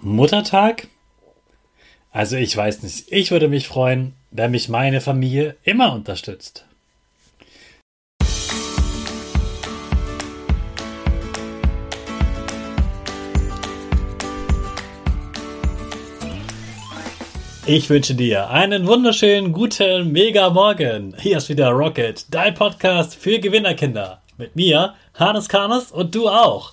Muttertag? Also ich weiß nicht. Ich würde mich freuen, wenn mich meine Familie immer unterstützt. Ich wünsche dir einen wunderschönen guten Mega Morgen. Hier ist wieder Rocket, dein Podcast für Gewinnerkinder. Mit mir, Hannes Karnes und du auch.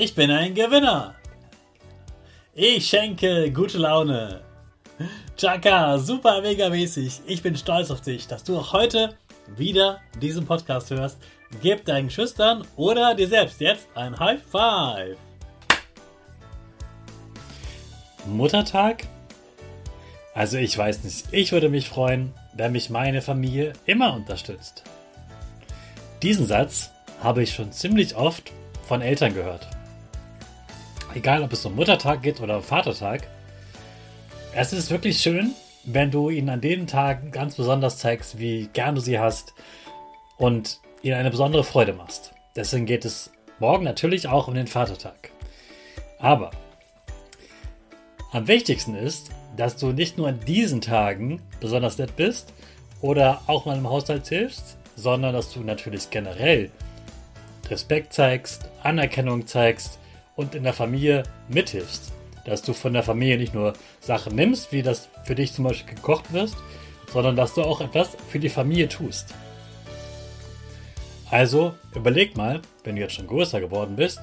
Ich bin ein Gewinner. Ich schenke gute Laune. Chaka, super mega mäßig. Ich bin stolz auf dich, dass du auch heute wieder diesen Podcast hörst. Gib deinen Schüchtern oder dir selbst jetzt ein High Five. Muttertag? Also ich weiß nicht. Ich würde mich freuen, wenn mich meine Familie immer unterstützt. Diesen Satz habe ich schon ziemlich oft von Eltern gehört. Egal, ob es um Muttertag geht oder Vatertag. Es ist wirklich schön, wenn du ihnen an den Tagen ganz besonders zeigst, wie gern du sie hast und ihnen eine besondere Freude machst. Deswegen geht es morgen natürlich auch um den Vatertag. Aber am wichtigsten ist, dass du nicht nur an diesen Tagen besonders nett bist oder auch mal im Haushalt hilfst, sondern dass du natürlich generell Respekt zeigst, Anerkennung zeigst und in der Familie mithilfst dass du von der Familie nicht nur Sachen nimmst, wie das für dich zum Beispiel gekocht wirst, sondern dass du auch etwas für die Familie tust. Also überleg mal, wenn du jetzt schon größer geworden bist,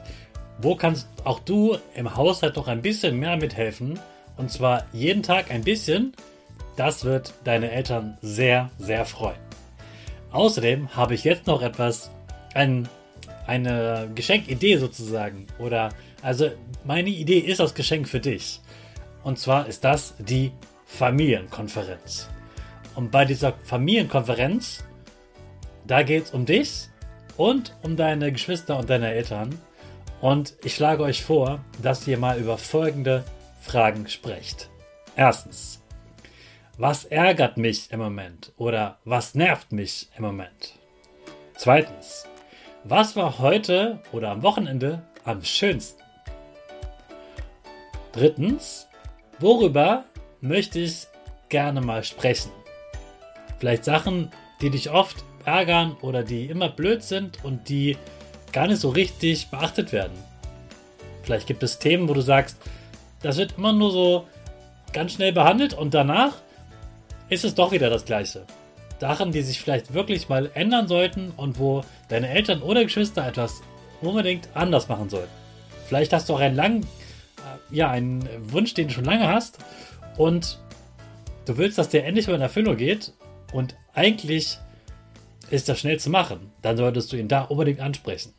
wo kannst auch du im Haushalt noch ein bisschen mehr mithelfen? Und zwar jeden Tag ein bisschen. Das wird deine Eltern sehr, sehr freuen. Außerdem habe ich jetzt noch etwas, ein, eine Geschenkidee sozusagen oder also meine Idee ist das Geschenk für dich. Und zwar ist das die Familienkonferenz. Und bei dieser Familienkonferenz, da geht es um dich und um deine Geschwister und deine Eltern. Und ich schlage euch vor, dass ihr mal über folgende Fragen sprecht. Erstens, was ärgert mich im Moment oder was nervt mich im Moment? Zweitens, was war heute oder am Wochenende am schönsten? Drittens, worüber möchte ich gerne mal sprechen? Vielleicht Sachen, die dich oft ärgern oder die immer blöd sind und die gar nicht so richtig beachtet werden. Vielleicht gibt es Themen, wo du sagst, das wird immer nur so ganz schnell behandelt und danach ist es doch wieder das Gleiche. Sachen, die sich vielleicht wirklich mal ändern sollten und wo deine Eltern oder Geschwister etwas unbedingt anders machen sollten. Vielleicht hast du auch einen langen ja, einen Wunsch, den du schon lange hast und du willst, dass der endlich mal in Erfüllung geht und eigentlich ist das schnell zu machen, dann solltest du ihn da unbedingt ansprechen.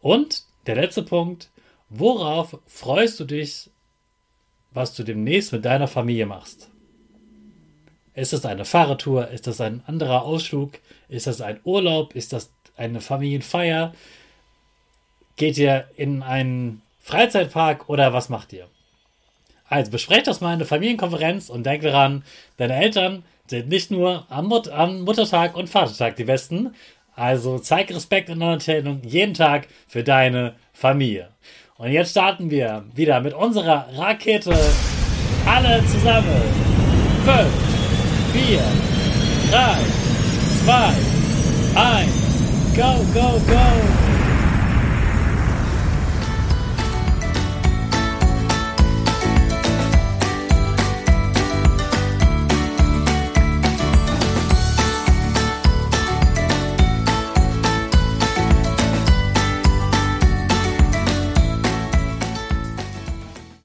Und der letzte Punkt, worauf freust du dich, was du demnächst mit deiner Familie machst? Ist das eine Fahrradtour? Ist das ein anderer Ausflug? Ist das ein Urlaub? Ist das eine Familienfeier? Geht ihr in einen Freizeitpark oder was macht ihr? Also besprecht das mal in der Familienkonferenz und denkt daran, deine Eltern sind nicht nur am, Mut am Muttertag und Vatertag die Besten. Also zeig Respekt und Anerkennung jeden Tag für deine Familie. Und jetzt starten wir wieder mit unserer Rakete. Alle zusammen. 5, vier, drei, zwei, eins. Go, go, go!